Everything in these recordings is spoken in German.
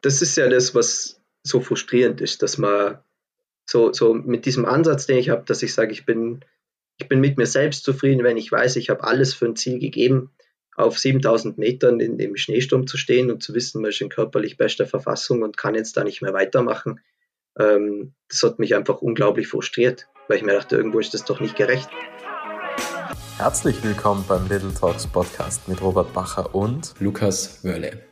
das ist ja das, was so frustrierend ist, dass man so, so mit diesem Ansatz, den ich habe, dass ich sage, ich bin, ich bin mit mir selbst zufrieden, wenn ich weiß, ich habe alles für ein Ziel gegeben, auf 7000 Metern in dem Schneesturm zu stehen und zu wissen, man ist in körperlich bester Verfassung und kann jetzt da nicht mehr weitermachen. Ähm, das hat mich einfach unglaublich frustriert, weil ich mir dachte, irgendwo ist das doch nicht gerecht. Herzlich willkommen beim Little Talks Podcast mit Robert Bacher und Lukas Wörle.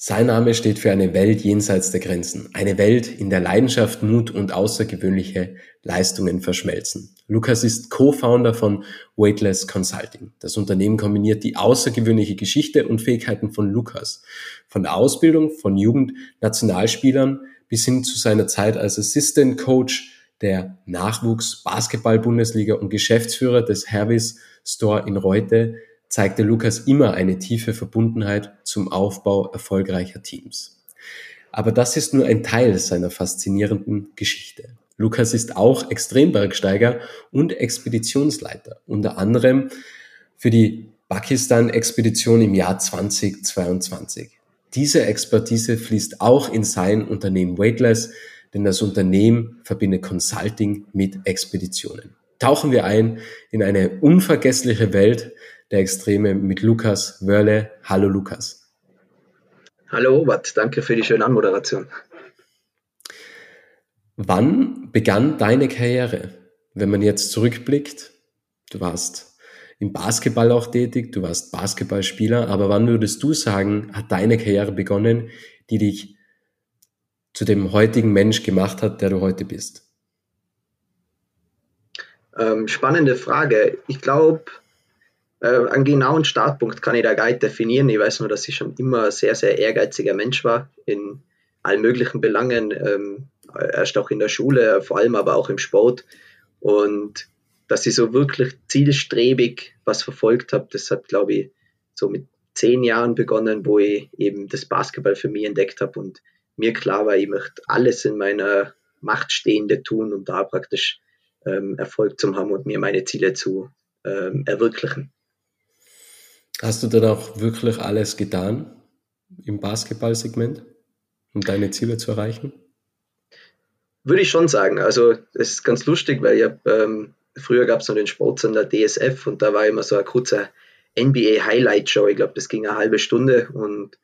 Sein Name steht für eine Welt jenseits der Grenzen. Eine Welt, in der Leidenschaft, Mut und außergewöhnliche Leistungen verschmelzen. Lukas ist Co-Founder von Weightless Consulting. Das Unternehmen kombiniert die außergewöhnliche Geschichte und Fähigkeiten von Lukas. Von der Ausbildung von Jugendnationalspielern bis hin zu seiner Zeit als Assistant Coach der Nachwuchs Basketball Bundesliga und Geschäftsführer des Hervis Store in Reute zeigte Lukas immer eine tiefe Verbundenheit zum Aufbau erfolgreicher Teams. Aber das ist nur ein Teil seiner faszinierenden Geschichte. Lukas ist auch Extrembergsteiger und Expeditionsleiter, unter anderem für die Pakistan-Expedition im Jahr 2022. Diese Expertise fließt auch in sein Unternehmen Weightless, denn das Unternehmen verbindet Consulting mit Expeditionen. Tauchen wir ein in eine unvergessliche Welt der Extreme mit Lukas Wörle. Hallo Lukas. Hallo Robert, danke für die schöne Anmoderation. Wann begann deine Karriere? Wenn man jetzt zurückblickt, du warst im Basketball auch tätig, du warst Basketballspieler, aber wann würdest du sagen, hat deine Karriere begonnen, die dich zu dem heutigen Mensch gemacht hat, der du heute bist? Ähm, spannende Frage. Ich glaube, äh, einen genauen Startpunkt kann ich da gar nicht definieren. Ich weiß nur, dass ich schon immer sehr, sehr ehrgeiziger Mensch war in allen möglichen Belangen, ähm, erst auch in der Schule, vor allem aber auch im Sport. Und dass ich so wirklich zielstrebig was verfolgt habe, das hat, glaube ich, so mit zehn Jahren begonnen, wo ich eben das Basketball für mich entdeckt habe und mir klar war, ich möchte alles in meiner Macht Stehende tun, um da praktisch ähm, Erfolg zu haben und mir meine Ziele zu ähm, erwirklichen. Hast du dann auch wirklich alles getan im Basketballsegment, um deine Ziele zu erreichen? Würde ich schon sagen. Also es ist ganz lustig, weil ich hab, ähm, früher gab es noch den Sportsender DSF und da war immer so ein kurzer NBA Highlight Show. Ich glaube, das ging eine halbe Stunde und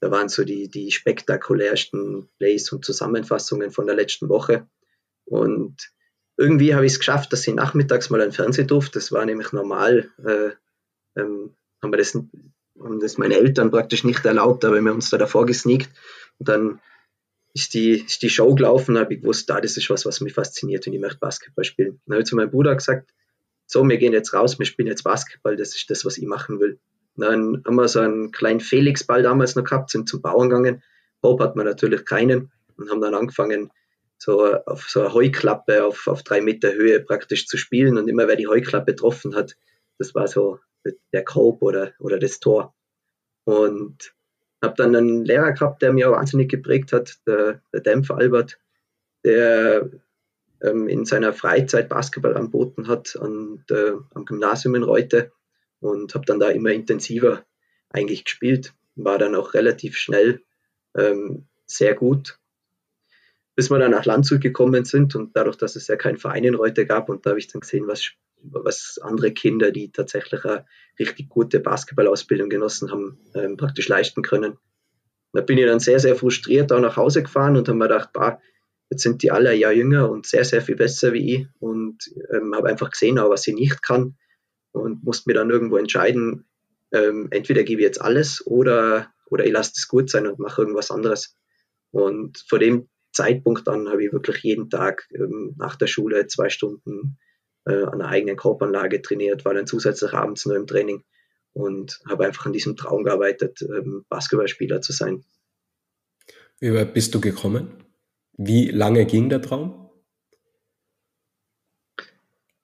da waren so die, die spektakulärsten Plays und Zusammenfassungen von der letzten Woche. Und irgendwie habe ich es geschafft, dass ich nachmittags mal ein Fernseh durfte. Das war nämlich normal. Äh, ähm, haben wir das, haben das meine Eltern praktisch nicht erlaubt, aber wir haben uns da davor gesneakt und dann ist die, ist die Show gelaufen, habe ich gewusst, da, das ist was, was mich fasziniert und ich möchte Basketball spielen. Dann habe ich zu meinem Bruder gesagt, so, wir gehen jetzt raus, wir spielen jetzt Basketball, das ist das, was ich machen will. dann haben wir so einen kleinen Felix-Ball damals noch gehabt, sind zum Bauern gegangen. Bob hat man natürlich keinen und haben dann angefangen, so auf so eine Heuklappe auf, auf drei Meter Höhe praktisch zu spielen und immer wer die Heuklappe getroffen hat, das war so der Korb oder, oder das Tor. Und habe dann einen Lehrer gehabt, der mir wahnsinnig geprägt hat, der, der Dämpfer Albert, der ähm, in seiner Freizeit Basketball anboten hat an, äh, am Gymnasium in Reute und habe dann da immer intensiver eigentlich gespielt, war dann auch relativ schnell ähm, sehr gut, bis wir dann nach Landshut gekommen sind und dadurch, dass es ja keinen Verein in Reute gab und da habe ich dann gesehen, was was andere Kinder, die tatsächlich eine richtig gute Basketballausbildung genossen haben, ähm, praktisch leisten können. Da bin ich dann sehr, sehr frustriert auch nach Hause gefahren und habe mir gedacht, bah, jetzt sind die alle ein Jahr jünger und sehr, sehr viel besser wie ich und ähm, habe einfach gesehen, auch was ich nicht kann und musste mir dann irgendwo entscheiden, ähm, entweder gebe ich jetzt alles oder, oder ich lasse es gut sein und mache irgendwas anderes. Und vor dem Zeitpunkt dann habe ich wirklich jeden Tag ähm, nach der Schule zwei Stunden äh, an der eigenen Korbanlage trainiert, war dann zusätzlich abends nur im Training und habe einfach an diesem Traum gearbeitet, ähm, Basketballspieler zu sein. Wie weit bist du gekommen? Wie lange ging der Traum?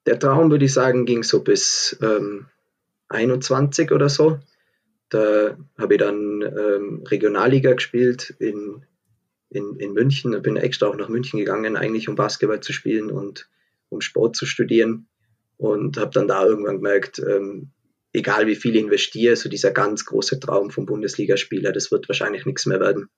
Der Traum, würde ich sagen, ging so bis ähm, 21 oder so. Da habe ich dann ähm, Regionalliga gespielt in, in, in München. Bin extra auch nach München gegangen, eigentlich um Basketball zu spielen und um Sport zu studieren und habe dann da irgendwann gemerkt, ähm, egal wie viel ich investiere, so dieser ganz große Traum vom Bundesligaspieler, das wird wahrscheinlich nichts mehr werden.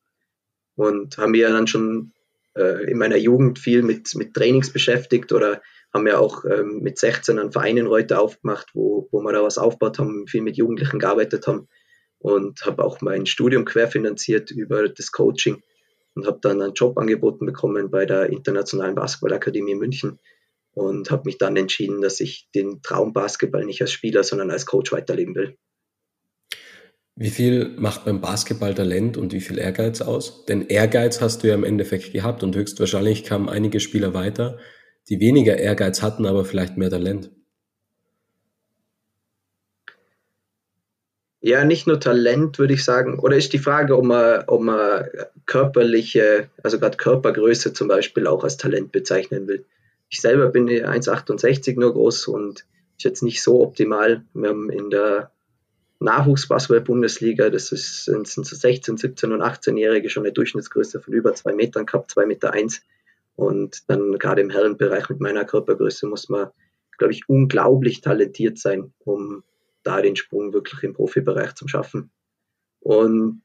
und haben mir dann schon äh, in meiner Jugend viel mit, mit Trainings beschäftigt oder haben ja auch ähm, mit 16 einen Verein in Reute aufgemacht, wo, wo wir da was aufgebaut haben, viel mit Jugendlichen gearbeitet haben und habe auch mein Studium querfinanziert über das Coaching und habe dann einen Job angeboten bekommen bei der Internationalen Basketballakademie München und habe mich dann entschieden, dass ich den Traum Basketball nicht als Spieler, sondern als Coach weiterleben will. Wie viel macht beim Basketball Talent und wie viel Ehrgeiz aus? Denn Ehrgeiz hast du ja im Endeffekt gehabt und höchstwahrscheinlich kamen einige Spieler weiter, die weniger Ehrgeiz hatten, aber vielleicht mehr Talent. Ja, nicht nur Talent, würde ich sagen. Oder ist die Frage, ob man, ob man körperliche, also gerade Körpergröße zum Beispiel auch als Talent bezeichnen will. Ich selber bin 1,68 nur groß und ist jetzt nicht so optimal. Wir haben in der Nachwuchsbasketball-Bundesliga, das ist, sind so 16, 17 und 18-Jährige schon eine Durchschnittsgröße von über zwei Metern gehabt, zwei Meter eins. Und dann gerade im Herrenbereich mit meiner Körpergröße muss man, glaube ich, unglaublich talentiert sein, um da den Sprung wirklich im Profibereich zu schaffen. Und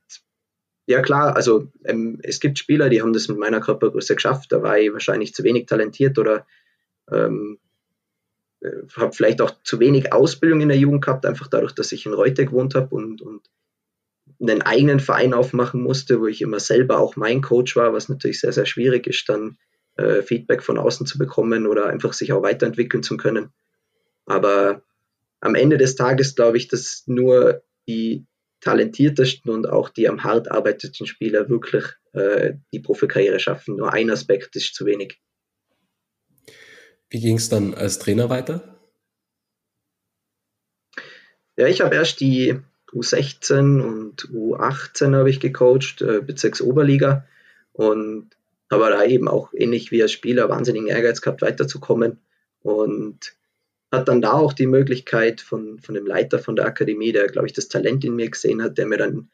ja klar, also ähm, es gibt Spieler, die haben das mit meiner Körpergröße geschafft. Da war ich wahrscheinlich zu wenig talentiert oder ähm, äh, habe vielleicht auch zu wenig Ausbildung in der Jugend gehabt, einfach dadurch, dass ich in Reute gewohnt habe und, und einen eigenen Verein aufmachen musste, wo ich immer selber auch mein Coach war, was natürlich sehr, sehr schwierig ist, dann äh, Feedback von außen zu bekommen oder einfach sich auch weiterentwickeln zu können. Aber am Ende des Tages glaube ich, dass nur die talentiertesten und auch die am hart arbeiteten Spieler wirklich äh, die Profikarriere schaffen. Nur ein Aspekt ist zu wenig. Wie ging es dann als Trainer weiter? Ja, ich habe erst die U16 und U18 habe ich gecoacht, äh, Bezirks Oberliga und habe da eben auch ähnlich wie als Spieler wahnsinnigen Ehrgeiz gehabt, weiterzukommen und hat dann da auch die Möglichkeit von, von dem Leiter von der Akademie, der, glaube ich, das Talent in mir gesehen hat, der mir dann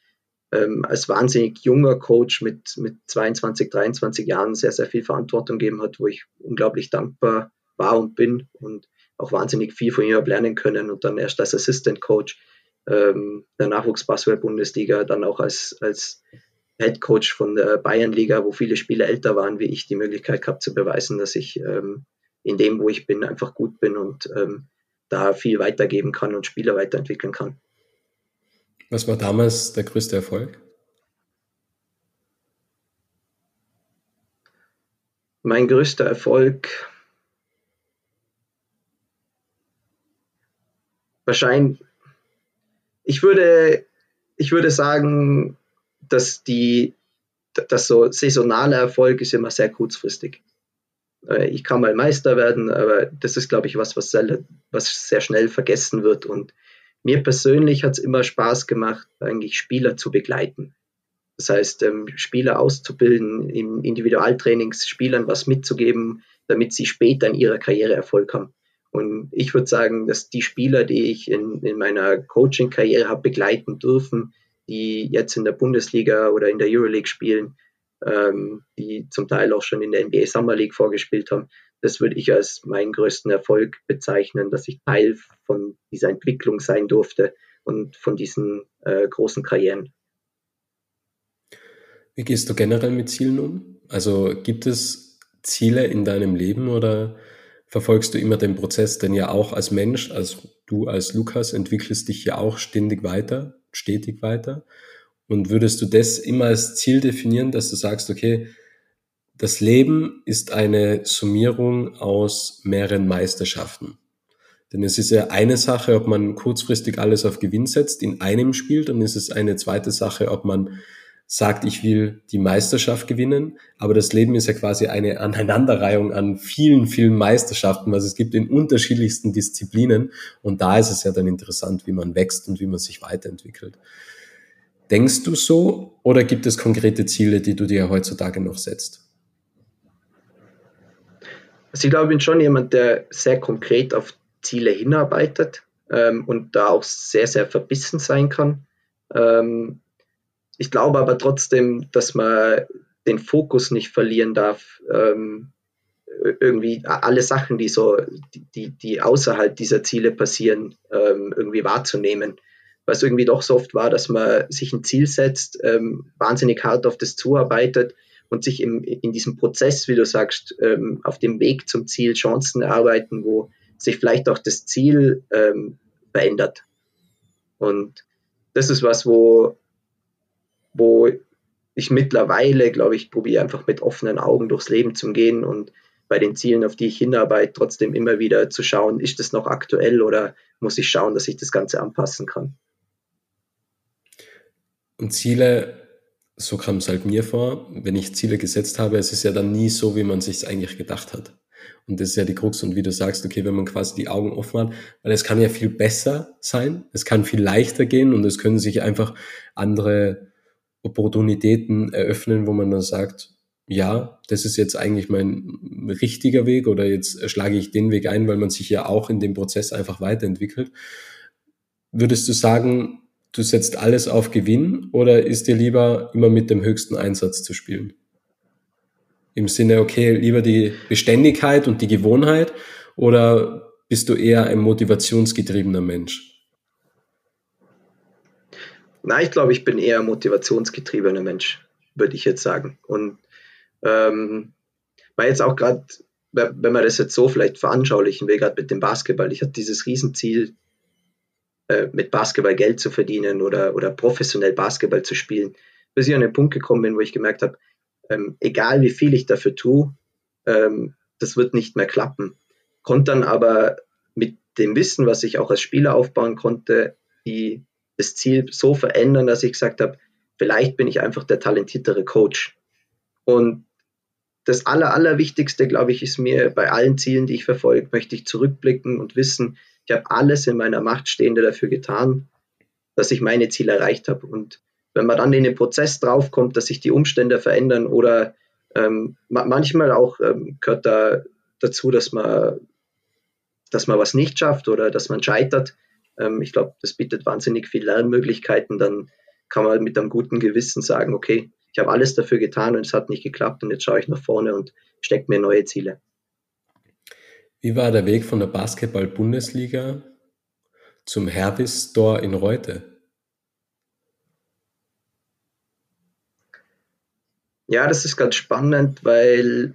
ähm, als wahnsinnig junger Coach mit, mit 22, 23 Jahren sehr, sehr viel Verantwortung gegeben hat, wo ich unglaublich dankbar war und bin und auch wahnsinnig viel von ihm habe lernen können und dann erst als Assistant Coach ähm, der Nachwuchsbasketball-Bundesliga, dann auch als, als Head Coach von der Bayernliga, wo viele Spieler älter waren wie ich, die Möglichkeit gehabt zu beweisen, dass ich ähm, in dem, wo ich bin, einfach gut bin und ähm, da viel weitergeben kann und Spieler weiterentwickeln kann. Was war damals der größte Erfolg? Mein größter Erfolg wahrscheinlich, ich würde, ich würde sagen, dass die, dass so saisonaler Erfolg ist immer sehr kurzfristig. Äh, ich kann mal Meister werden, aber das ist, glaube ich, was, was sehr, was sehr schnell vergessen wird. Und mir persönlich hat es immer Spaß gemacht, eigentlich Spieler zu begleiten. Das heißt, ähm, Spieler auszubilden, in Individualtrainings Spielern was mitzugeben, damit sie später in ihrer Karriere Erfolg haben. Und ich würde sagen, dass die Spieler, die ich in, in meiner Coaching-Karriere habe begleiten dürfen, die jetzt in der Bundesliga oder in der Euroleague spielen, ähm, die zum Teil auch schon in der NBA Summer League vorgespielt haben. Das würde ich als meinen größten Erfolg bezeichnen, dass ich Teil von dieser Entwicklung sein durfte und von diesen äh, großen Karrieren. Wie gehst du generell mit Zielen um? Also gibt es Ziele in deinem Leben oder verfolgst du immer den Prozess? Denn ja auch als Mensch, als du als Lukas entwickelst dich ja auch ständig weiter, stetig weiter. Und würdest du das immer als Ziel definieren, dass du sagst, okay, das Leben ist eine Summierung aus mehreren Meisterschaften. Denn es ist ja eine Sache, ob man kurzfristig alles auf Gewinn setzt in einem Spiel, dann ist es eine zweite Sache, ob man sagt, ich will die Meisterschaft gewinnen, aber das Leben ist ja quasi eine Aneinanderreihung an vielen, vielen Meisterschaften, was es gibt in unterschiedlichsten Disziplinen und da ist es ja dann interessant, wie man wächst und wie man sich weiterentwickelt. Denkst du so oder gibt es konkrete Ziele, die du dir heutzutage noch setzt? Also ich glaube, ich bin schon jemand, der sehr konkret auf Ziele hinarbeitet ähm, und da auch sehr, sehr verbissen sein kann. Ähm, ich glaube aber trotzdem, dass man den Fokus nicht verlieren darf, ähm, irgendwie alle Sachen, die so, die, die außerhalb dieser Ziele passieren, ähm, irgendwie wahrzunehmen. Was irgendwie doch so oft war, dass man sich ein Ziel setzt, ähm, wahnsinnig hart auf das zuarbeitet und sich im, in diesem Prozess, wie du sagst, ähm, auf dem Weg zum Ziel Chancen erarbeiten, wo sich vielleicht auch das Ziel ähm, verändert. Und das ist was, wo, wo ich mittlerweile, glaube ich, probiere einfach mit offenen Augen durchs Leben zu gehen und bei den Zielen, auf die ich hinarbeite, trotzdem immer wieder zu schauen, ist das noch aktuell oder muss ich schauen, dass ich das Ganze anpassen kann. Und Ziele, so kam es halt mir vor, wenn ich Ziele gesetzt habe, es ist ja dann nie so, wie man sich es eigentlich gedacht hat. Und das ist ja die Krux. Und wie du sagst, okay, wenn man quasi die Augen offen hat, weil es kann ja viel besser sein, es kann viel leichter gehen und es können sich einfach andere Opportunitäten eröffnen, wo man dann sagt, ja, das ist jetzt eigentlich mein richtiger Weg oder jetzt schlage ich den Weg ein, weil man sich ja auch in dem Prozess einfach weiterentwickelt. Würdest du sagen, du setzt alles auf Gewinn oder ist dir lieber immer mit dem höchsten Einsatz zu spielen? Im Sinne, okay, lieber die Beständigkeit und die Gewohnheit oder bist du eher ein motivationsgetriebener Mensch? Nein, ich glaube, ich bin eher ein motivationsgetriebener Mensch, würde ich jetzt sagen. Und ähm, weil jetzt auch gerade, wenn man das jetzt so vielleicht veranschaulichen will, gerade mit dem Basketball, ich hatte dieses Riesenziel, äh, mit Basketball Geld zu verdienen oder, oder professionell Basketball zu spielen, bis ich an den Punkt gekommen bin, wo ich gemerkt habe, ähm, egal wie viel ich dafür tue, ähm, das wird nicht mehr klappen. Konnte dann aber mit dem Wissen, was ich auch als Spieler aufbauen konnte, die, das Ziel so verändern, dass ich gesagt habe, vielleicht bin ich einfach der talentiertere Coach. Und das Aller, Allerwichtigste, glaube ich, ist mir bei allen Zielen, die ich verfolge, möchte ich zurückblicken und wissen, ich habe alles in meiner Macht Stehende dafür getan, dass ich meine Ziele erreicht habe. Und wenn man dann in den Prozess draufkommt, dass sich die Umstände verändern oder ähm, manchmal auch ähm, gehört da dazu, dass man, dass man was nicht schafft oder dass man scheitert. Ähm, ich glaube, das bietet wahnsinnig viele Lernmöglichkeiten. Dann kann man mit einem guten Gewissen sagen, okay, ich habe alles dafür getan und es hat nicht geklappt und jetzt schaue ich nach vorne und stecke mir neue Ziele. Wie war der Weg von der Basketball-Bundesliga zum Herbis Store in Reute? Ja, das ist ganz spannend, weil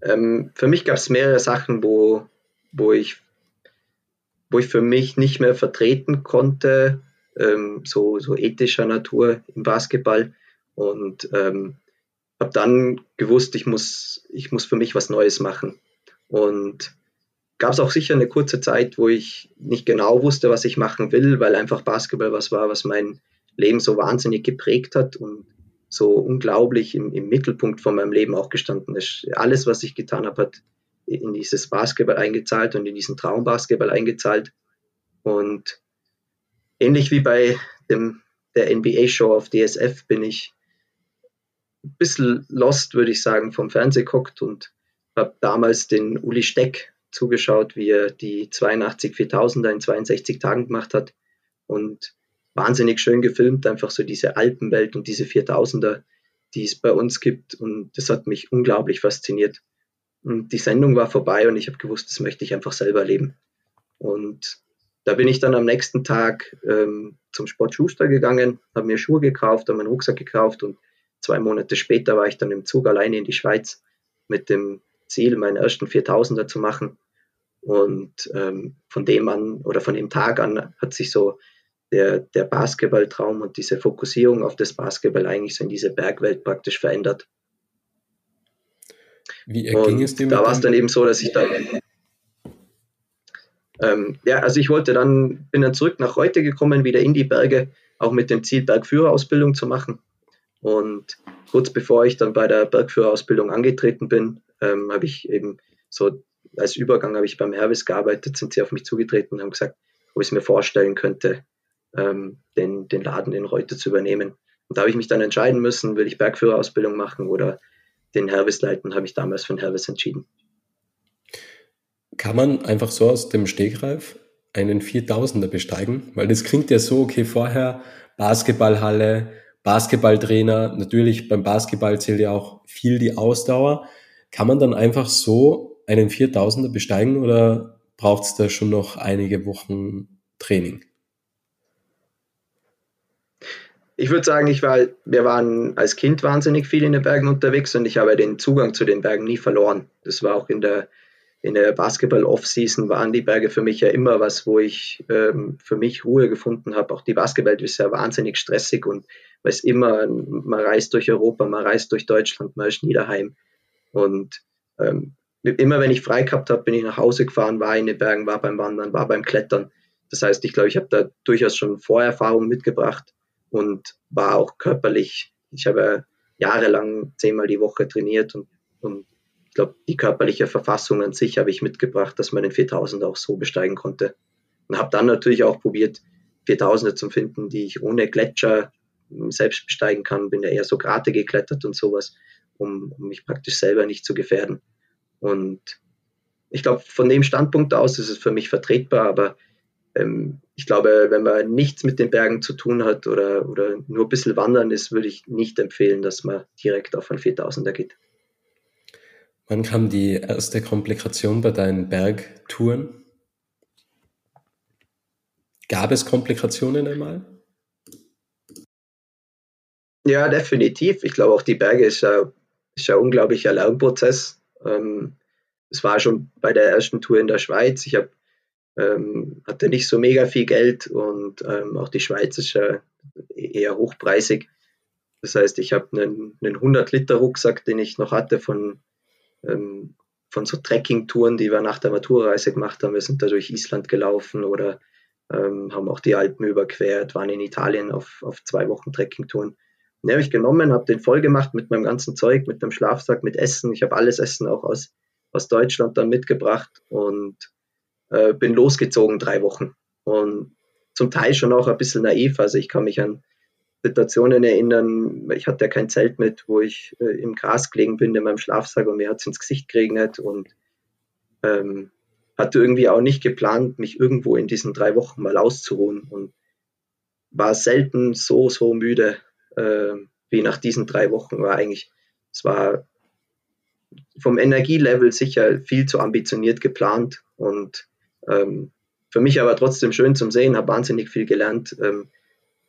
ähm, für mich gab es mehrere Sachen, wo, wo, ich, wo ich für mich nicht mehr vertreten konnte, ähm, so, so ethischer Natur im Basketball. Und ähm, habe dann gewusst, ich muss, ich muss für mich was Neues machen. Und gab es auch sicher eine kurze Zeit, wo ich nicht genau wusste, was ich machen will, weil einfach Basketball was war, was mein Leben so wahnsinnig geprägt hat und so unglaublich im, im Mittelpunkt von meinem Leben auch gestanden ist. Alles, was ich getan habe, hat in dieses Basketball eingezahlt und in diesen Traumbasketball eingezahlt. Und ähnlich wie bei dem, der NBA-Show auf DSF bin ich ein bisschen lost, würde ich sagen, vom Fernseh geguckt und habe damals den Uli Steck zugeschaut, wie er die 82 4000er in 62 Tagen gemacht hat und wahnsinnig schön gefilmt, einfach so diese Alpenwelt und diese 4000er, die es bei uns gibt und das hat mich unglaublich fasziniert. Und die Sendung war vorbei und ich habe gewusst, das möchte ich einfach selber leben. Und da bin ich dann am nächsten Tag ähm, zum Sport Schuster gegangen, habe mir Schuhe gekauft, habe meinen Rucksack gekauft und Zwei Monate später war ich dann im Zug alleine in die Schweiz mit dem Ziel, meinen ersten 4000er zu machen. Und ähm, von dem an oder von dem Tag an hat sich so der, der Basketballtraum und diese Fokussierung auf das Basketball eigentlich so in diese Bergwelt praktisch verändert. Wie erging es dir? Da war es dann eben so, dass ich dann ähm, ja, also ich wollte dann, bin dann zurück nach Reute gekommen, wieder in die Berge, auch mit dem Ziel, Bergführerausbildung zu machen. Und kurz bevor ich dann bei der Bergführerausbildung angetreten bin, ähm, habe ich eben so als Übergang habe ich beim Hervis gearbeitet, sind sie auf mich zugetreten und haben gesagt, ob ich es mir vorstellen könnte, ähm, den, den Laden in Reute zu übernehmen. Und da habe ich mich dann entscheiden müssen, will ich Bergführerausbildung machen oder den Hervis leiten, habe ich damals für den Hervis entschieden. Kann man einfach so aus dem Stegreif einen 4000er besteigen? Weil das klingt ja so, okay, vorher Basketballhalle, Basketballtrainer, natürlich beim Basketball zählt ja auch viel die Ausdauer. Kann man dann einfach so einen 4000er besteigen oder braucht es da schon noch einige Wochen Training? ich würde sagen, ich war, wir waren als Kind wahnsinnig viel in den Bergen unterwegs und ich habe den Zugang zu den Bergen nie verloren. Das war auch in der, in der Basketball-Off-Season waren die Berge für mich ja immer was, wo ich ähm, für mich Ruhe gefunden habe. Auch die Basketball ist ja wahnsinnig stressig und man ist immer, man reist durch Europa, man reist durch Deutschland, man ist Niederheim. Und ähm, immer wenn ich frei gehabt habe, bin ich nach Hause gefahren, war in den Bergen, war beim Wandern, war beim Klettern. Das heißt, ich glaube, ich habe da durchaus schon Vorerfahrung mitgebracht und war auch körperlich. Ich habe jahrelang zehnmal die Woche trainiert und, und ich glaube, die körperliche Verfassung an sich habe ich mitgebracht, dass man den 4000 auch so besteigen konnte. Und habe dann natürlich auch probiert, 4000er zu finden, die ich ohne Gletscher selbst besteigen kann. Bin ja eher so Grate geklettert und sowas, um, um mich praktisch selber nicht zu gefährden. Und ich glaube, von dem Standpunkt aus ist es für mich vertretbar, aber ähm, ich glaube, wenn man nichts mit den Bergen zu tun hat oder, oder nur ein bisschen wandern ist, würde ich nicht empfehlen, dass man direkt auf einen 4000er geht. Wann kam die erste Komplikation bei deinen Bergtouren? Gab es Komplikationen einmal? Ja, definitiv. Ich glaube auch die Berge ist ja, ist ja ein unglaublicher Lernprozess. Ähm, es war schon bei der ersten Tour in der Schweiz. Ich habe ähm, hatte nicht so mega viel Geld und ähm, auch die Schweiz ist ja eher hochpreisig. Das heißt, ich habe einen, einen 100-Liter-Rucksack, den ich noch hatte von, ähm, von so Trekking-Touren, die wir nach der Maturreise gemacht haben. Wir sind da durch Island gelaufen oder ähm, haben auch die Alpen überquert, waren in Italien auf, auf zwei Wochen Trekking-Touren. Den habe ich genommen, habe den voll gemacht mit meinem ganzen Zeug, mit dem Schlafsack, mit Essen. Ich habe alles Essen auch aus, aus Deutschland dann mitgebracht und äh, bin losgezogen drei Wochen. Und zum Teil schon auch ein bisschen naiv. Also ich kann mich an Situationen erinnern, ich hatte ja kein Zelt mit, wo ich äh, im Gras gelegen bin in meinem Schlafsack und mir hat es ins Gesicht geregnet und ähm, hatte irgendwie auch nicht geplant, mich irgendwo in diesen drei Wochen mal auszuruhen und war selten so, so müde äh, wie nach diesen drei Wochen. War eigentlich, es war vom Energielevel sicher viel zu ambitioniert geplant und ähm, für mich aber trotzdem schön zum Sehen, habe wahnsinnig viel gelernt, ähm,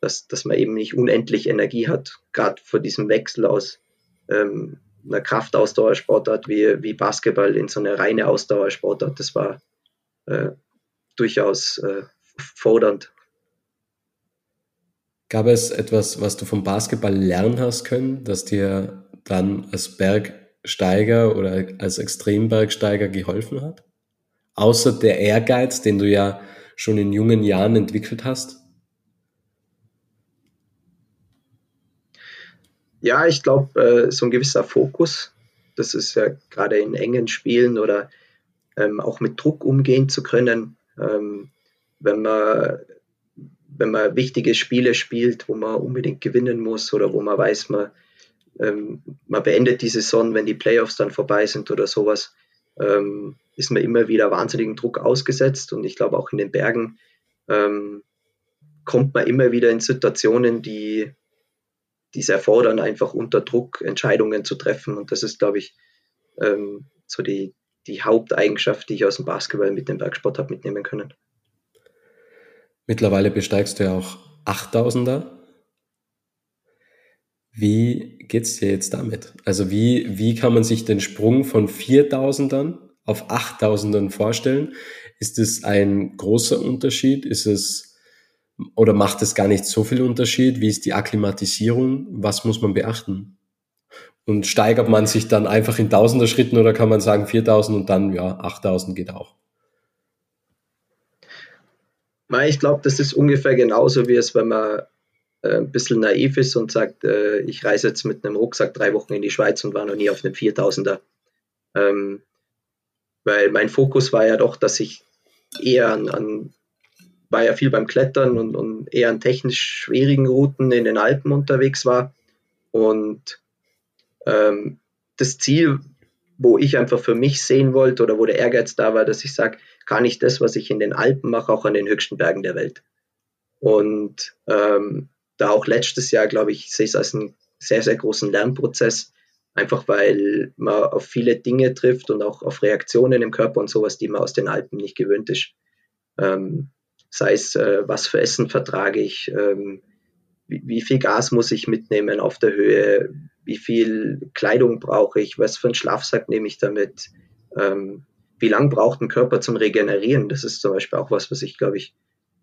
dass, dass man eben nicht unendlich Energie hat, gerade vor diesem Wechsel aus ähm, einer Kraftausdauersportart wie, wie Basketball in so eine reine Ausdauersportart. Das war äh, durchaus äh, fordernd. Gab es etwas, was du vom Basketball lernen hast können, das dir dann als Bergsteiger oder als Extrembergsteiger geholfen hat? Außer der Ehrgeiz, den du ja schon in jungen Jahren entwickelt hast? Ja, ich glaube, äh, so ein gewisser Fokus, das ist ja gerade in engen Spielen oder ähm, auch mit Druck umgehen zu können, ähm, wenn man wenn man wichtige Spiele spielt, wo man unbedingt gewinnen muss oder wo man weiß, man, ähm, man beendet die Saison, wenn die Playoffs dann vorbei sind oder sowas, ähm, ist man immer wieder wahnsinnigen Druck ausgesetzt. Und ich glaube, auch in den Bergen ähm, kommt man immer wieder in Situationen, die es erfordern, einfach unter Druck Entscheidungen zu treffen. Und das ist, glaube ich, ähm, so die, die Haupteigenschaft, die ich aus dem Basketball mit dem Bergsport habe mitnehmen können. Mittlerweile besteigst du ja auch 8000er. Wie geht's dir jetzt damit? Also wie, wie kann man sich den Sprung von 4000ern auf 8000ern vorstellen? Ist es ein großer Unterschied? Ist es, oder macht es gar nicht so viel Unterschied? Wie ist die Akklimatisierung? Was muss man beachten? Und steigert man sich dann einfach in Tausender Schritten oder kann man sagen 4000 und dann, ja, 8000 geht auch? Ich glaube, das ist ungefähr genauso wie es, wenn man äh, ein bisschen naiv ist und sagt, äh, ich reise jetzt mit einem Rucksack drei Wochen in die Schweiz und war noch nie auf einem 4000er. Ähm, weil mein Fokus war ja doch, dass ich eher an, an war ja viel beim Klettern und, und, eher an technisch schwierigen Routen in den Alpen unterwegs war. Und ähm, das Ziel, wo ich einfach für mich sehen wollte oder wo der Ehrgeiz da war, dass ich sage, kann ich das, was ich in den Alpen mache, auch an den höchsten Bergen der Welt. Und ähm, da auch letztes Jahr, glaube ich, sehe ich es als einen sehr, sehr großen Lernprozess, einfach weil man auf viele Dinge trifft und auch auf Reaktionen im Körper und sowas, die man aus den Alpen nicht gewöhnt ist. Ähm, sei es, äh, was für Essen vertrage ich, ähm, wie, wie, viel Gas muss ich mitnehmen auf der Höhe, wie viel Kleidung brauche ich, was für einen Schlafsack nehme ich damit, ähm, wie lang braucht ein Körper zum Regenerieren. Das ist zum Beispiel auch was, was ich, glaube ich,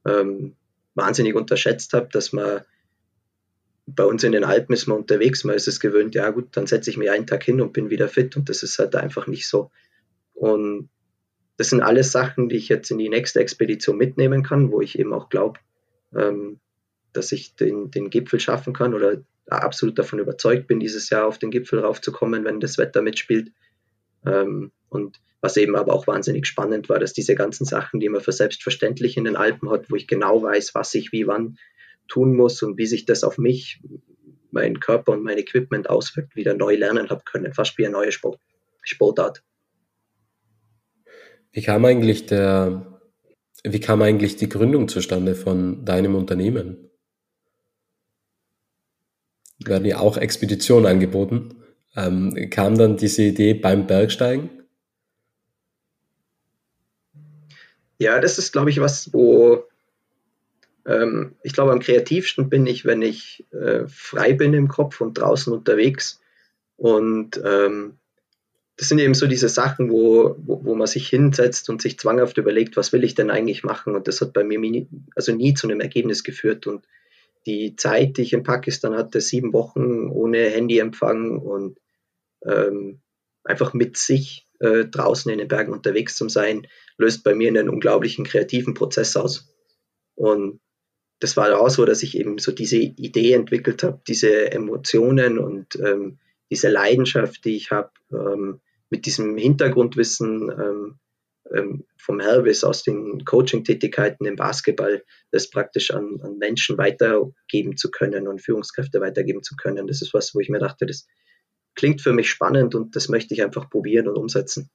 ähm, wahnsinnig unterschätzt habe, dass man bei uns in den Alpen ist man unterwegs, man ist es gewöhnt, ja gut, dann setze ich mich einen Tag hin und bin wieder fit und das ist halt einfach nicht so. Und das sind alles Sachen, die ich jetzt in die nächste Expedition mitnehmen kann, wo ich eben auch glaube, ähm, dass ich den, den Gipfel schaffen kann oder absolut davon überzeugt bin, dieses Jahr auf den Gipfel raufzukommen, wenn das Wetter mitspielt. Ähm, und was eben aber auch wahnsinnig spannend war, dass diese ganzen Sachen, die man für selbstverständlich in den Alpen hat, wo ich genau weiß, was ich wie wann tun muss und wie sich das auf mich, meinen Körper und mein Equipment auswirkt, wieder neu lernen habe können, fast wie eine neue Sport, Sportart. Wie kam eigentlich der, wie kam eigentlich die Gründung zustande von deinem Unternehmen? Werden ja auch Expeditionen angeboten. Ähm, kam dann diese Idee beim Bergsteigen? Ja, das ist, glaube ich, was, wo ähm, ich glaube, am kreativsten bin ich, wenn ich äh, frei bin im Kopf und draußen unterwegs. Und ähm, das sind eben so diese Sachen, wo, wo, wo, man sich hinsetzt und sich zwanghaft überlegt, was will ich denn eigentlich machen? Und das hat bei mir nie, also nie zu einem Ergebnis geführt. Und die Zeit, die ich in Pakistan hatte, sieben Wochen ohne Handyempfang und ähm, einfach mit sich äh, draußen in den Bergen unterwegs zu sein, löst bei mir einen unglaublichen kreativen Prozess aus. Und das war auch so, dass ich eben so diese Idee entwickelt habe, diese Emotionen und ähm, diese Leidenschaft, die ich habe, ähm, mit diesem Hintergrundwissen ähm, ähm, vom Hervis aus den Coaching-Tätigkeiten im Basketball, das praktisch an, an, Menschen weitergeben zu können und Führungskräfte weitergeben zu können. Das ist was, wo ich mir dachte, das klingt für mich spannend und das möchte ich einfach probieren und umsetzen.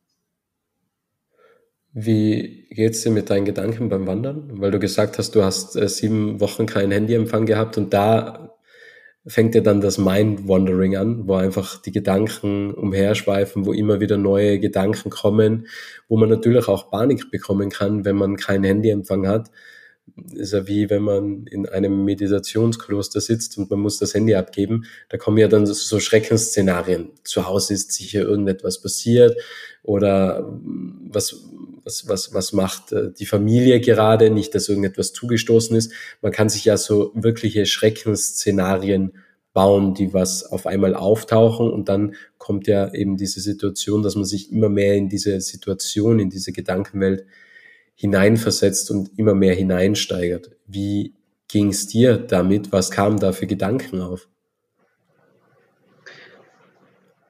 Wie geht's dir mit deinen Gedanken beim Wandern? Weil du gesagt hast, du hast äh, sieben Wochen keinen Handyempfang gehabt und da fängt ja dann das Mind-Wandering an, wo einfach die Gedanken umherschweifen, wo immer wieder neue Gedanken kommen, wo man natürlich auch Panik bekommen kann, wenn man keinen Handyempfang hat. Ist ja wie wenn man in einem Meditationskloster sitzt und man muss das Handy abgeben. Da kommen ja dann so Schreckensszenarien. Zu Hause ist sicher irgendetwas passiert oder was, was, was, was macht äh, die Familie gerade, nicht, dass irgendetwas zugestoßen ist. Man kann sich ja so wirkliche Schreckensszenarien bauen, die was auf einmal auftauchen und dann kommt ja eben diese Situation, dass man sich immer mehr in diese Situation, in diese Gedankenwelt hineinversetzt und immer mehr hineinsteigert. Wie ging es dir damit? Was kamen da für Gedanken auf?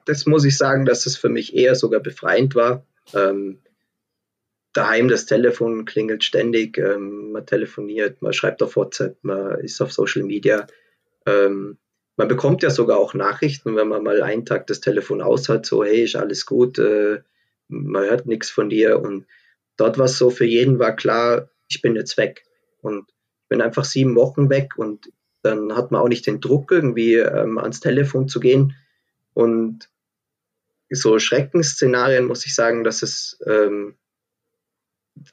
Das muss ich sagen, dass es für mich eher sogar befreiend war. Ähm, daheim das Telefon klingelt ständig, ähm, man telefoniert, man schreibt auf WhatsApp, man ist auf Social Media. Ähm, man bekommt ja sogar auch Nachrichten, wenn man mal einen Tag das Telefon aus hat, so hey, ist alles gut, äh, man hört nichts von dir. Und dort war es so, für jeden war klar, ich bin jetzt weg. Und ich bin einfach sieben Wochen weg und dann hat man auch nicht den Druck, irgendwie ähm, ans Telefon zu gehen. Und so Schreckensszenarien muss ich sagen, dass es ähm,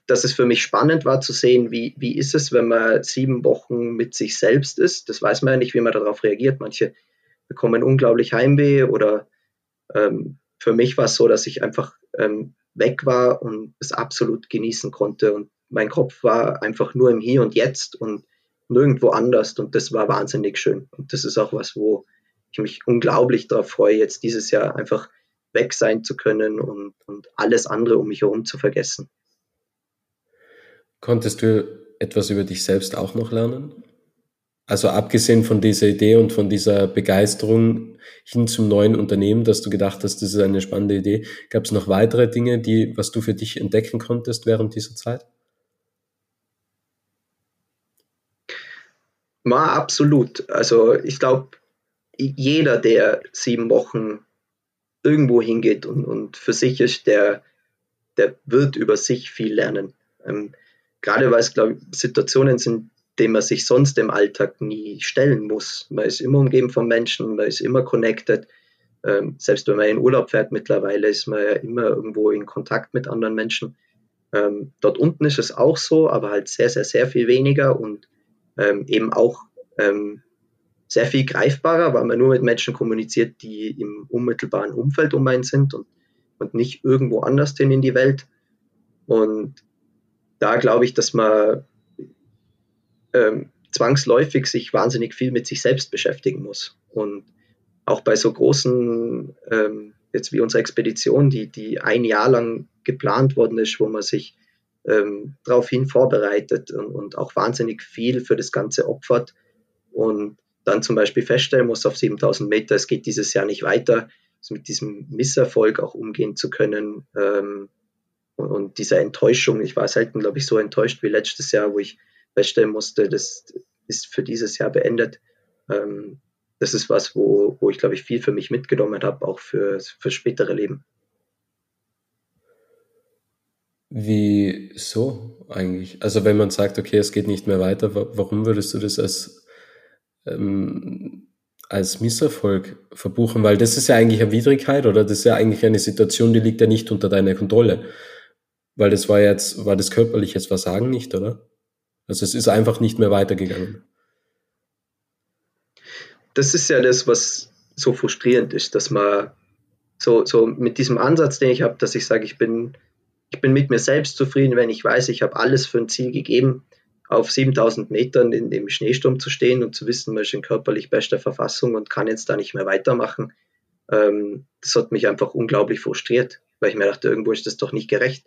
dass es für mich spannend war zu sehen, wie, wie ist es, wenn man sieben Wochen mit sich selbst ist. Das weiß man ja nicht, wie man darauf reagiert. Manche bekommen unglaublich Heimweh oder ähm, für mich war es so, dass ich einfach ähm, weg war und es absolut genießen konnte. Und mein Kopf war einfach nur im Hier und Jetzt und nirgendwo anders. Und das war wahnsinnig schön. Und das ist auch was, wo ich mich unglaublich darauf freue, jetzt dieses Jahr einfach weg sein zu können und, und alles andere um mich herum zu vergessen. Konntest du etwas über dich selbst auch noch lernen? Also abgesehen von dieser Idee und von dieser Begeisterung hin zum neuen Unternehmen, dass du gedacht hast, das ist eine spannende Idee, gab es noch weitere Dinge, die, was du für dich entdecken konntest während dieser Zeit? War absolut. Also ich glaube, jeder, der sieben Wochen irgendwo hingeht und, und für sich ist, der, der wird über sich viel lernen. Ähm, gerade weil es, glaube ich, Situationen sind, denen man sich sonst im Alltag nie stellen muss. Man ist immer umgeben von Menschen, man ist immer connected. Ähm, selbst wenn man in Urlaub fährt mittlerweile, ist man ja immer irgendwo in Kontakt mit anderen Menschen. Ähm, dort unten ist es auch so, aber halt sehr, sehr, sehr viel weniger und ähm, eben auch ähm, sehr viel greifbarer, weil man nur mit Menschen kommuniziert, die im unmittelbaren Umfeld um einen sind und, und nicht irgendwo anders hin in die Welt. Und da glaube ich, dass man ähm, zwangsläufig sich wahnsinnig viel mit sich selbst beschäftigen muss. Und auch bei so großen, ähm, jetzt wie unsere Expedition, die, die ein Jahr lang geplant worden ist, wo man sich ähm, daraufhin vorbereitet und, und, auch wahnsinnig viel für das Ganze opfert. Und dann zum Beispiel feststellen muss auf 7000 Meter, es geht dieses Jahr nicht weiter, also mit diesem Misserfolg auch umgehen zu können ähm, und, und dieser Enttäuschung. Ich war selten, glaube ich, so enttäuscht wie letztes Jahr, wo ich feststellen musste, das ist für dieses Jahr beendet. Ähm, das ist was, wo, wo ich, glaube ich, viel für mich mitgenommen habe, auch für, für spätere Leben. Wie so eigentlich? Also wenn man sagt, okay, es geht nicht mehr weiter, warum würdest du das als ähm, als Misserfolg verbuchen, weil das ist ja eigentlich eine Widrigkeit oder das ist ja eigentlich eine Situation, die liegt ja nicht unter deiner Kontrolle. Weil das war jetzt, war das körperliches Versagen nicht, oder? Also es ist einfach nicht mehr weitergegangen. Das ist ja das, was so frustrierend ist, dass man so, so mit diesem Ansatz, den ich habe, dass ich sage, ich bin, ich bin mit mir selbst zufrieden, wenn ich weiß, ich habe alles für ein Ziel gegeben, auf 7000 Metern in dem Schneesturm zu stehen und zu wissen, man ist in körperlich bester Verfassung und kann jetzt da nicht mehr weitermachen. Ähm, das hat mich einfach unglaublich frustriert, weil ich mir dachte, irgendwo ist das doch nicht gerecht.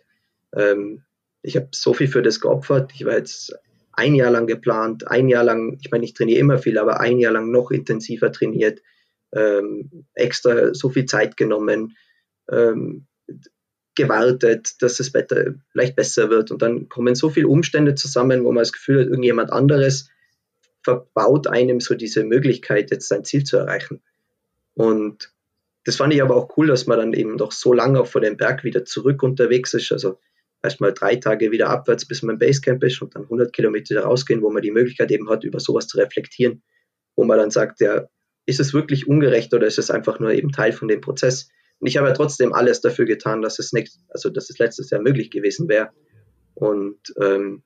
Ich habe so viel für das geopfert. Ich war jetzt ein Jahr lang geplant, ein Jahr lang, ich meine, ich trainiere immer viel, aber ein Jahr lang noch intensiver trainiert, ähm, extra so viel Zeit genommen, ähm, gewartet, dass das Wetter vielleicht besser wird. Und dann kommen so viele Umstände zusammen, wo man das Gefühl hat, irgendjemand anderes verbaut einem so diese Möglichkeit, jetzt sein Ziel zu erreichen. Und das fand ich aber auch cool, dass man dann eben doch so lange vor dem Berg wieder zurück unterwegs ist. Also erstmal drei Tage wieder abwärts, bis man im Basecamp ist und dann 100 Kilometer rausgehen, wo man die Möglichkeit eben hat, über sowas zu reflektieren, wo man dann sagt, ja, ist es wirklich ungerecht oder ist es einfach nur eben Teil von dem Prozess? Und ich habe ja trotzdem alles dafür getan, dass es nicht, also dass es letztes Jahr möglich gewesen wäre. Und ähm,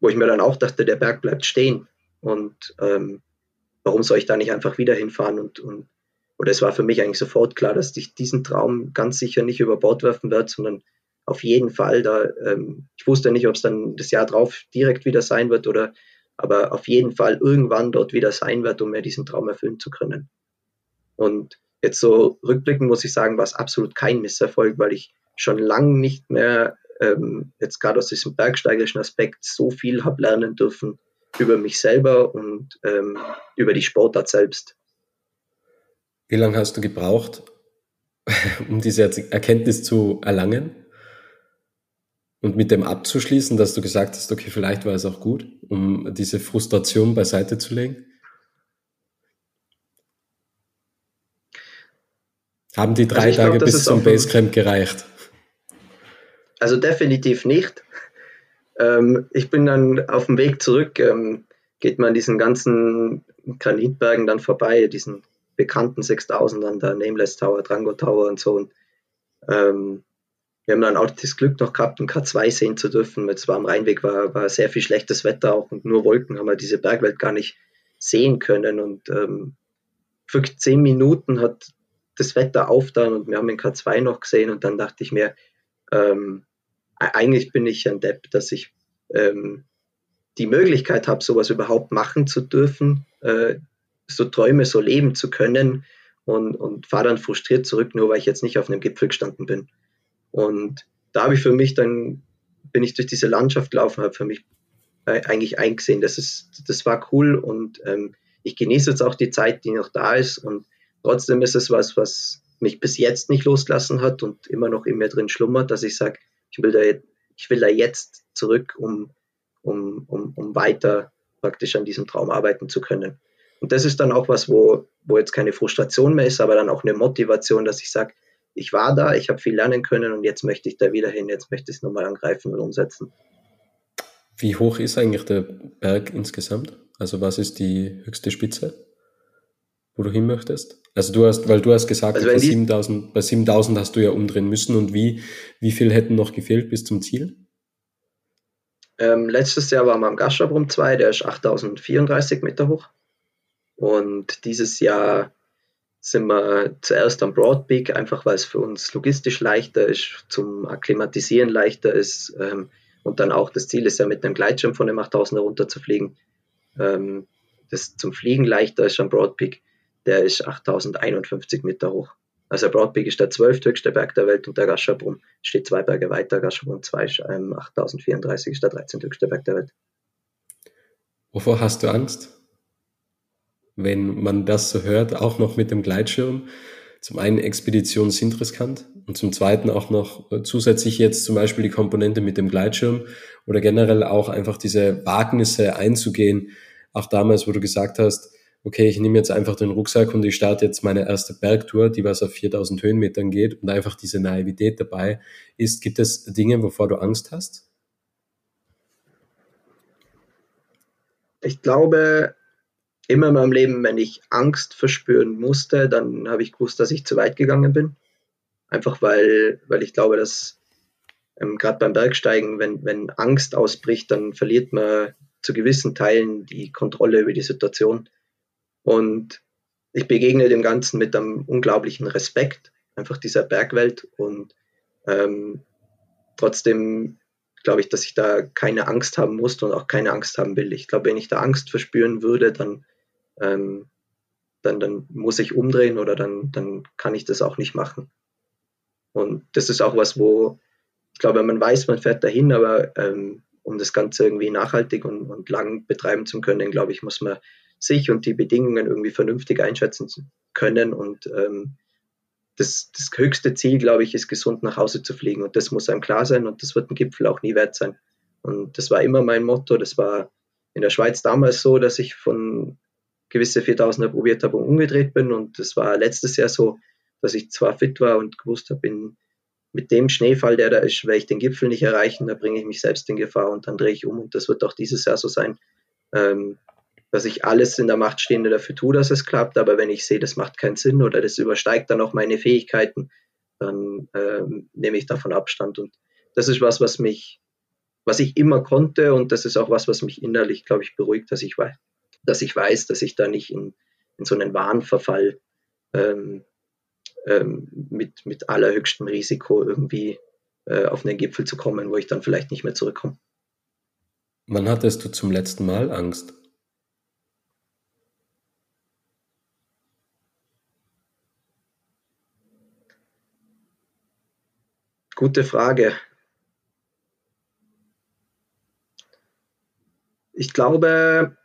wo ich mir dann auch dachte, der Berg bleibt stehen. Und ähm, warum soll ich da nicht einfach wieder hinfahren? Und, und oder es war für mich eigentlich sofort klar, dass ich diesen Traum ganz sicher nicht über Bord werfen werde, sondern auf jeden Fall da, ähm, ich wusste nicht, ob es dann das Jahr drauf direkt wieder sein wird oder aber auf jeden Fall irgendwann dort wieder sein wird, um mir diesen Traum erfüllen zu können. Und Jetzt so rückblickend muss ich sagen, war es absolut kein Misserfolg, weil ich schon lange nicht mehr, ähm, jetzt gerade aus diesem bergsteigerischen Aspekt, so viel habe lernen dürfen über mich selber und ähm, über die Sportart selbst. Wie lange hast du gebraucht, um diese Erkenntnis zu erlangen? Und mit dem abzuschließen, dass du gesagt hast, okay, vielleicht war es auch gut, um diese Frustration beiseite zu legen? Haben die drei also Tage glaub, bis zum Basecamp gereicht? Also definitiv nicht. Ähm, ich bin dann auf dem Weg zurück, ähm, geht man diesen ganzen Granitbergen dann vorbei, diesen bekannten 6000 an der Nameless Tower, Drango Tower und so. Und, ähm, wir haben dann auch das Glück noch gehabt, ein K2 sehen zu dürfen. Es war am Rheinweg, war, war sehr viel schlechtes Wetter auch und nur Wolken haben wir diese Bergwelt gar nicht sehen können. Und ähm, für zehn Minuten hat das Wetter auftan und wir haben den K2 noch gesehen und dann dachte ich mir, ähm, e-, eigentlich bin ich ein Depp, dass ich ähm, die Möglichkeit habe, sowas überhaupt machen zu dürfen, äh, so Träume so leben zu können und, und fahre dann frustriert zurück, nur weil ich jetzt nicht auf einem Gipfel gestanden bin. Und da habe ich für mich dann, bin ich durch diese Landschaft gelaufen, habe für mich äh, eigentlich eingesehen, das, ist, das war cool und ähm, ich genieße jetzt auch die Zeit, die noch da ist und Trotzdem ist es was, was mich bis jetzt nicht losgelassen hat und immer noch in mir drin schlummert, dass ich sage, ich will da, ich will da jetzt zurück, um, um, um, um weiter praktisch an diesem Traum arbeiten zu können. Und das ist dann auch was, wo, wo jetzt keine Frustration mehr ist, aber dann auch eine Motivation, dass ich sage, ich war da, ich habe viel lernen können und jetzt möchte ich da wieder hin, jetzt möchte ich es nochmal angreifen und umsetzen. Wie hoch ist eigentlich der Berg insgesamt? Also was ist die höchste Spitze, wo du hin möchtest? Also du hast, weil du hast gesagt, also bei, 7000, bei 7000 hast du ja umdrehen müssen und wie, wie viel hätten noch gefehlt bis zum Ziel? Ähm, letztes Jahr waren wir am Gastabrum 2, der ist 8034 Meter hoch. Und dieses Jahr sind wir zuerst am Broad Peak, einfach weil es für uns logistisch leichter ist, zum Akklimatisieren leichter ist. Ähm, und dann auch das Ziel ist ja mit einem Gleitschirm von dem 8000er runter zu fliegen. Ähm, das zum Fliegen leichter ist am Broad Peak. Der ist 8051 Meter hoch. Also Broad Peak ist der zwölfthöchste Berg der Welt und der Gascherbrunn steht zwei Berge weiter. Gascherbrunn 2 ist ähm, 8034 ist der 13. höchste Berg der Welt. Wovor hast du Angst? Wenn man das so hört, auch noch mit dem Gleitschirm. Zum einen Expeditionen sind riskant und zum zweiten auch noch zusätzlich jetzt zum Beispiel die Komponente mit dem Gleitschirm oder generell auch einfach diese Wagnisse einzugehen. Auch damals, wo du gesagt hast, okay, ich nehme jetzt einfach den Rucksack und ich starte jetzt meine erste Bergtour, die was auf 4000 Höhenmetern geht und einfach diese Naivität dabei ist. Gibt es Dinge, wovor du Angst hast? Ich glaube, immer in meinem Leben, wenn ich Angst verspüren musste, dann habe ich gewusst, dass ich zu weit gegangen bin. Einfach weil, weil ich glaube, dass ähm, gerade beim Bergsteigen, wenn, wenn Angst ausbricht, dann verliert man zu gewissen Teilen die Kontrolle über die Situation. Und ich begegne dem Ganzen mit einem unglaublichen Respekt, einfach dieser Bergwelt. Und ähm, trotzdem glaube ich, dass ich da keine Angst haben musste und auch keine Angst haben will. Ich glaube, wenn ich da Angst verspüren würde, dann ähm, dann, dann muss ich umdrehen oder dann, dann kann ich das auch nicht machen. Und das ist auch was, wo ich glaube, man weiß, man fährt dahin, aber ähm, um das Ganze irgendwie nachhaltig und, und lang betreiben zu können, glaube ich, muss man sich und die Bedingungen irgendwie vernünftig einschätzen können. Und ähm, das, das höchste Ziel, glaube ich, ist gesund nach Hause zu fliegen. Und das muss einem klar sein und das wird ein Gipfel auch nie wert sein. Und das war immer mein Motto. Das war in der Schweiz damals so, dass ich von gewisse 4000er probiert habe und umgedreht bin. Und das war letztes Jahr so, dass ich zwar fit war und gewusst habe, mit dem Schneefall, der da ist, werde ich den Gipfel nicht erreichen, da bringe ich mich selbst in Gefahr und dann drehe ich um. Und das wird auch dieses Jahr so sein, ähm, dass ich alles in der Macht Stehende dafür tue, dass es klappt. Aber wenn ich sehe, das macht keinen Sinn oder das übersteigt dann auch meine Fähigkeiten, dann ähm, nehme ich davon Abstand. Und das ist was, was mich, was ich immer konnte und das ist auch was, was mich innerlich, glaube ich, beruhigt, dass ich weiß, dass ich weiß, dass ich da nicht in, in so einen Wahnverfall ähm, ähm, mit, mit allerhöchstem Risiko irgendwie äh, auf einen Gipfel zu kommen, wo ich dann vielleicht nicht mehr zurückkomme. Wann hattest du zum letzten Mal Angst? Gute Frage. Ich glaube,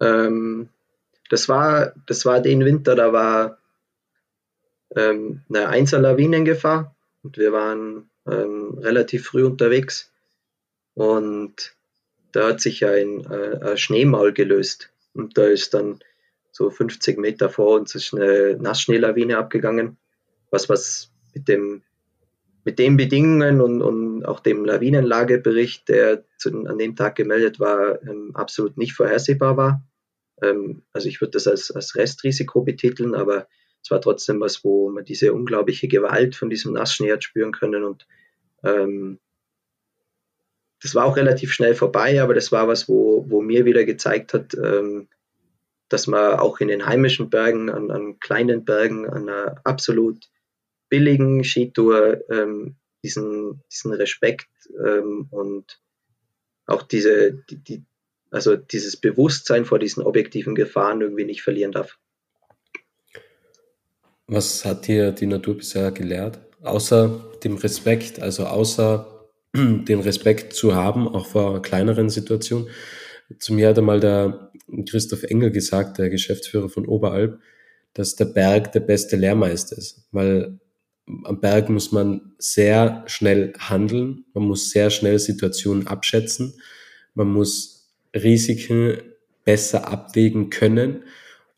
ähm, das, war, das war den Winter, da war ähm, eine Einzellawinengefahr und wir waren ähm, relativ früh unterwegs und da hat sich ein, äh, ein Schneemaul gelöst und da ist dann so 50 Meter vor uns ist eine Nassschneelawine abgegangen, was was mit dem mit den Bedingungen und, und auch dem Lawinenlagebericht, der zu, an dem Tag gemeldet war, ähm, absolut nicht vorhersehbar war. Ähm, also ich würde das als, als Restrisiko betiteln, aber es war trotzdem was, wo man diese unglaubliche Gewalt von diesem Nassschnee hat spüren können und ähm, das war auch relativ schnell vorbei, aber das war was, wo, wo mir wieder gezeigt hat, ähm, dass man auch in den heimischen Bergen, an, an kleinen Bergen, an einer absolut billigen Skitour ähm, diesen, diesen Respekt ähm, und auch diese, die, die, also dieses Bewusstsein vor diesen objektiven Gefahren irgendwie nicht verlieren darf. Was hat dir die Natur bisher gelehrt? Außer dem Respekt, also außer den Respekt zu haben, auch vor kleineren Situationen. Zu mir hat einmal der Christoph Engel gesagt, der Geschäftsführer von Oberalp, dass der Berg der beste Lehrmeister ist, weil am Berg muss man sehr schnell handeln, man muss sehr schnell Situationen abschätzen, man muss Risiken besser abwägen können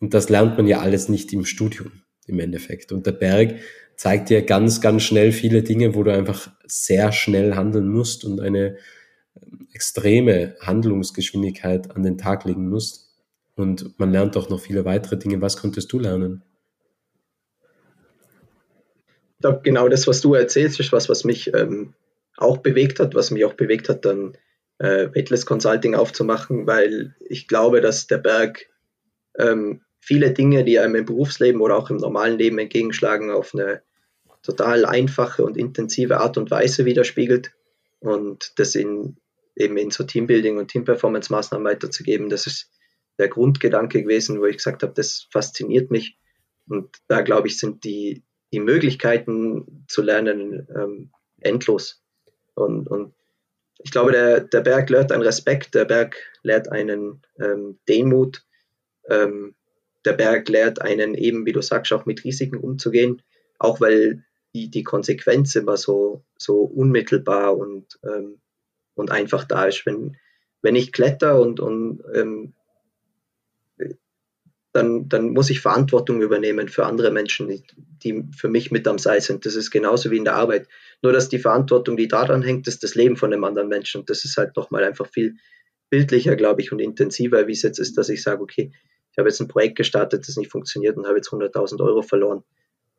und das lernt man ja alles nicht im Studium im Endeffekt. Und der Berg zeigt dir ganz, ganz schnell viele Dinge, wo du einfach sehr schnell handeln musst und eine ähm, extreme Handlungsgeschwindigkeit an den Tag legen musst. Und man lernt auch noch viele weitere Dinge. Was konntest du lernen? Glaube, genau das, was du erzählst, ist was, was mich ähm, auch bewegt hat, was mich auch bewegt hat, dann äh, Weightless Consulting aufzumachen, weil ich glaube, dass der Berg ähm, viele Dinge, die einem im Berufsleben oder auch im normalen Leben entgegenschlagen, auf eine total einfache und intensive Art und Weise widerspiegelt und das in, eben in so Teambuilding und Team-Performance-Maßnahmen weiterzugeben, das ist der Grundgedanke gewesen, wo ich gesagt habe, das fasziniert mich. Und da glaube ich, sind die, die Möglichkeiten zu lernen ähm, endlos. Und, und ich glaube, der, der Berg lehrt einen Respekt, der Berg lehrt einen ähm, Demut, ähm, der Berg lehrt einen eben, wie du sagst, auch mit Risiken umzugehen, auch weil die, die Konsequenz immer so, so unmittelbar und, ähm, und einfach da ist. Wenn, wenn ich kletter und, und ähm, dann, dann muss ich Verantwortung übernehmen für andere Menschen, die, für mich mit am Seil sind. Das ist genauso wie in der Arbeit. Nur, dass die Verantwortung, die daran hängt, ist das Leben von einem anderen Menschen. Das ist halt nochmal einfach viel bildlicher, glaube ich, und intensiver, wie es jetzt ist, dass ich sage, okay, ich habe jetzt ein Projekt gestartet, das nicht funktioniert und habe jetzt 100.000 Euro verloren.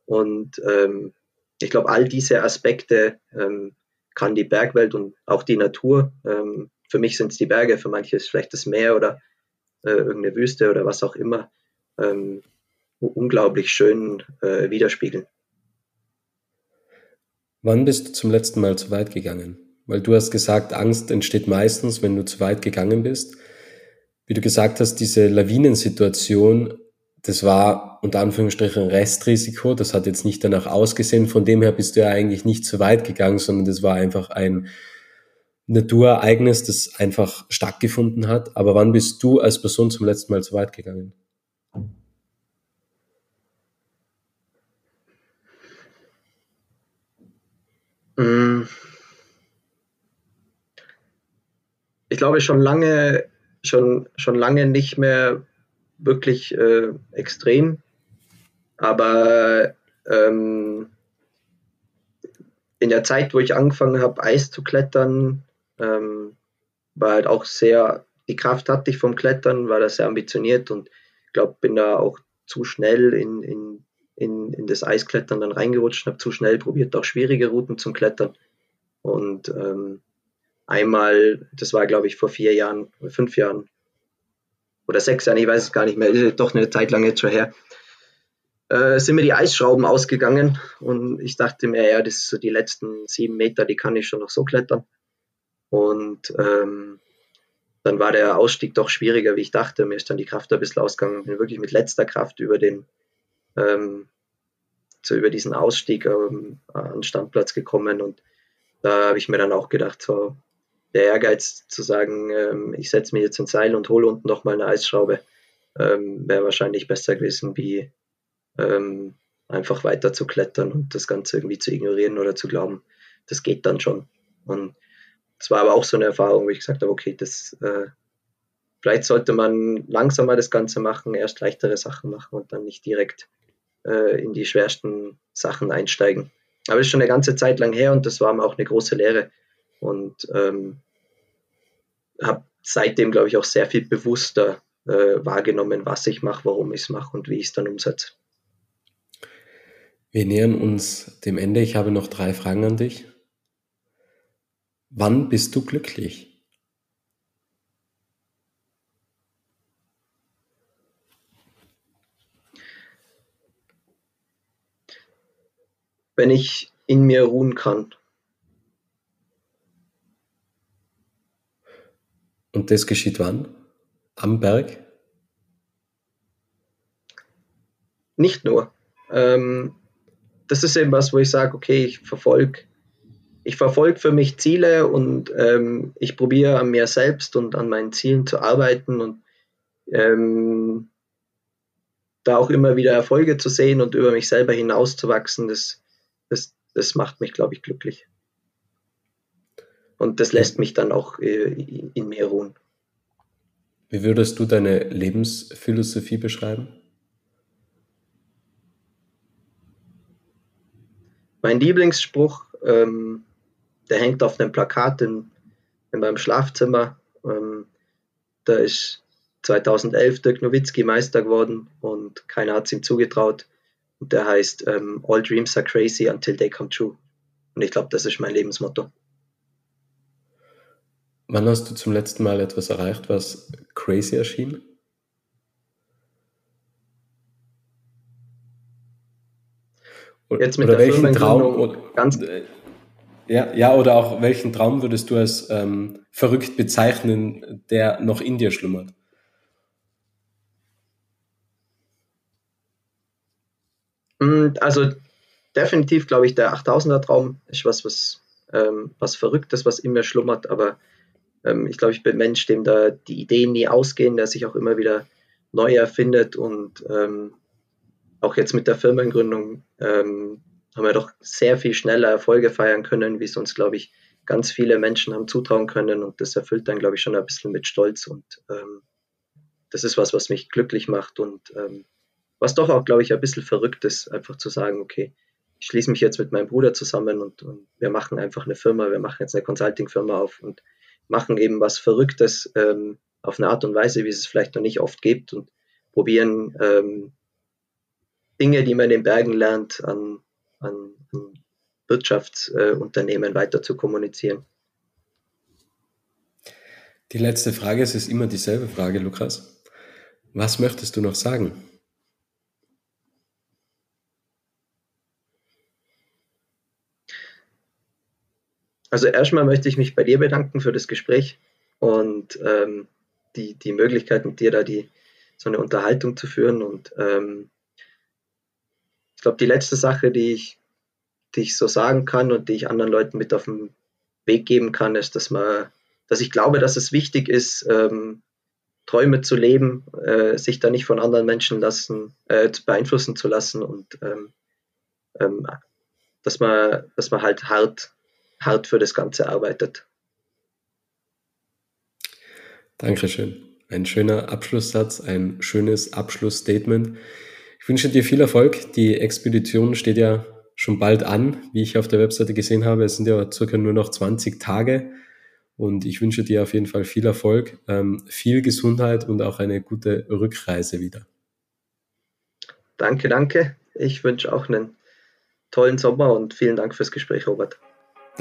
Und ähm, ich glaube, all diese Aspekte ähm, kann die Bergwelt und auch die Natur, ähm, für mich sind es die Berge, für manche ist vielleicht das Meer oder äh, irgendeine Wüste oder was auch immer, ähm, unglaublich schön äh, widerspiegeln. Wann bist du zum letzten Mal zu weit gegangen? Weil du hast gesagt, Angst entsteht meistens, wenn du zu weit gegangen bist. Wie du gesagt hast, diese Lawinensituation, das war unter Anführungsstrichen Restrisiko. Das hat jetzt nicht danach ausgesehen. Von dem her bist du ja eigentlich nicht zu weit gegangen, sondern das war einfach ein Naturereignis, das einfach stattgefunden hat. Aber wann bist du als Person zum letzten Mal zu weit gegangen? Ich glaube schon lange, schon, schon lange nicht mehr wirklich äh, extrem, aber ähm, in der Zeit, wo ich angefangen habe, Eis zu klettern, ähm, war halt auch sehr, die Kraft hatte ich vom Klettern, war da sehr ambitioniert und ich glaube, bin da auch zu schnell in, in in, in das Eisklettern dann reingerutscht habe zu schnell probiert, auch schwierige Routen zum Klettern. Und ähm, einmal, das war glaube ich vor vier Jahren, fünf Jahren oder sechs Jahren, ich weiß es gar nicht mehr, doch eine Zeit lang jetzt schon her, äh, sind mir die Eisschrauben ausgegangen und ich dachte mir, ja, das so die letzten sieben Meter, die kann ich schon noch so klettern. Und ähm, dann war der Ausstieg doch schwieriger, wie ich dachte. Mir ist dann die Kraft ein bisschen ausgegangen. Bin wirklich mit letzter Kraft über den, ähm, so über diesen Ausstieg ähm, an den Standplatz gekommen und da habe ich mir dann auch gedacht, so der Ehrgeiz zu sagen, ähm, ich setze mir jetzt ein Seil und hole unten nochmal eine Eisschraube, ähm, wäre wahrscheinlich besser gewesen, wie ähm, einfach weiter zu klettern und das Ganze irgendwie zu ignorieren oder zu glauben, das geht dann schon. Und es war aber auch so eine Erfahrung, wo ich gesagt habe, okay, das äh, vielleicht sollte man langsamer das Ganze machen, erst leichtere Sachen machen und dann nicht direkt äh, in die schwersten Sachen einsteigen. Aber das ist schon eine ganze Zeit lang her und das war mir auch eine große Lehre. Und ähm, habe seitdem, glaube ich, auch sehr viel bewusster äh, wahrgenommen, was ich mache, warum ich es mache und wie ich es dann umsetze. Wir nähern uns dem Ende. Ich habe noch drei Fragen an dich. Wann bist du glücklich? wenn ich in mir ruhen kann. Und das geschieht wann? Am Berg? Nicht nur. Ähm, das ist eben was, wo ich sage, okay, ich verfolge ich verfolge für mich Ziele und ähm, ich probiere an mir selbst und an meinen Zielen zu arbeiten und ähm, da auch immer wieder Erfolge zu sehen und über mich selber hinauszuwachsen, das, das, das macht mich, glaube ich, glücklich. Und das lässt mich dann auch äh, in mir ruhen. Wie würdest du deine Lebensphilosophie beschreiben? Mein Lieblingsspruch, ähm, der hängt auf einem Plakat in, in meinem Schlafzimmer. Ähm, da ist 2011 Dirk Nowitzki Meister geworden und keiner hat es ihm zugetraut. Und der heißt ähm, All Dreams are crazy until they come true. Und ich glaube, das ist mein Lebensmotto. Wann hast du zum letzten Mal etwas erreicht, was crazy erschien? Jetzt mit oder der welchen Traum oder, ganz ja, ja, oder auch welchen Traum würdest du als ähm, verrückt bezeichnen, der noch in dir schlummert? Mm, also definitiv glaube ich, der 8000er Traum ist was, was, ähm, was Verrücktes, was in mir schlummert, aber ähm, ich glaube, ich bin Mensch, dem da die Ideen nie ausgehen, der sich auch immer wieder neu erfindet. Und ähm, auch jetzt mit der Firmengründung ähm, haben wir doch sehr viel schneller Erfolge feiern können, wie es uns, glaube ich, ganz viele Menschen haben zutrauen können. Und das erfüllt dann, glaube ich, schon ein bisschen mit Stolz. Und ähm, das ist was, was mich glücklich macht. Und ähm, was doch auch, glaube ich, ein bisschen verrückt ist, einfach zu sagen, okay, ich schließe mich jetzt mit meinem Bruder zusammen und, und wir machen einfach eine Firma, wir machen jetzt eine Consulting-Firma auf. Und machen eben was Verrücktes ähm, auf eine Art und Weise, wie es es vielleicht noch nicht oft gibt und probieren ähm, Dinge, die man in den Bergen lernt, an, an, an Wirtschaftsunternehmen äh, weiter zu kommunizieren. Die letzte Frage, es ist immer dieselbe Frage, Lukas. Was möchtest du noch sagen? Also erstmal möchte ich mich bei dir bedanken für das Gespräch und ähm, die, die Möglichkeit mit dir da die, so eine Unterhaltung zu führen. Und ähm, ich glaube, die letzte Sache, die ich, die ich so sagen kann und die ich anderen Leuten mit auf den Weg geben kann, ist, dass man, dass ich glaube, dass es wichtig ist, ähm, Träume zu leben, äh, sich da nicht von anderen Menschen lassen, äh, beeinflussen zu lassen und ähm, ähm, dass man, dass man halt hart hart für das Ganze arbeitet. Dankeschön. Ein schöner Abschlusssatz, ein schönes Abschlussstatement. Ich wünsche dir viel Erfolg. Die Expedition steht ja schon bald an, wie ich auf der Webseite gesehen habe. Es sind ja circa nur noch 20 Tage. Und ich wünsche dir auf jeden Fall viel Erfolg, ähm, viel Gesundheit und auch eine gute Rückreise wieder. Danke, danke. Ich wünsche auch einen tollen Sommer und vielen Dank fürs Gespräch, Robert.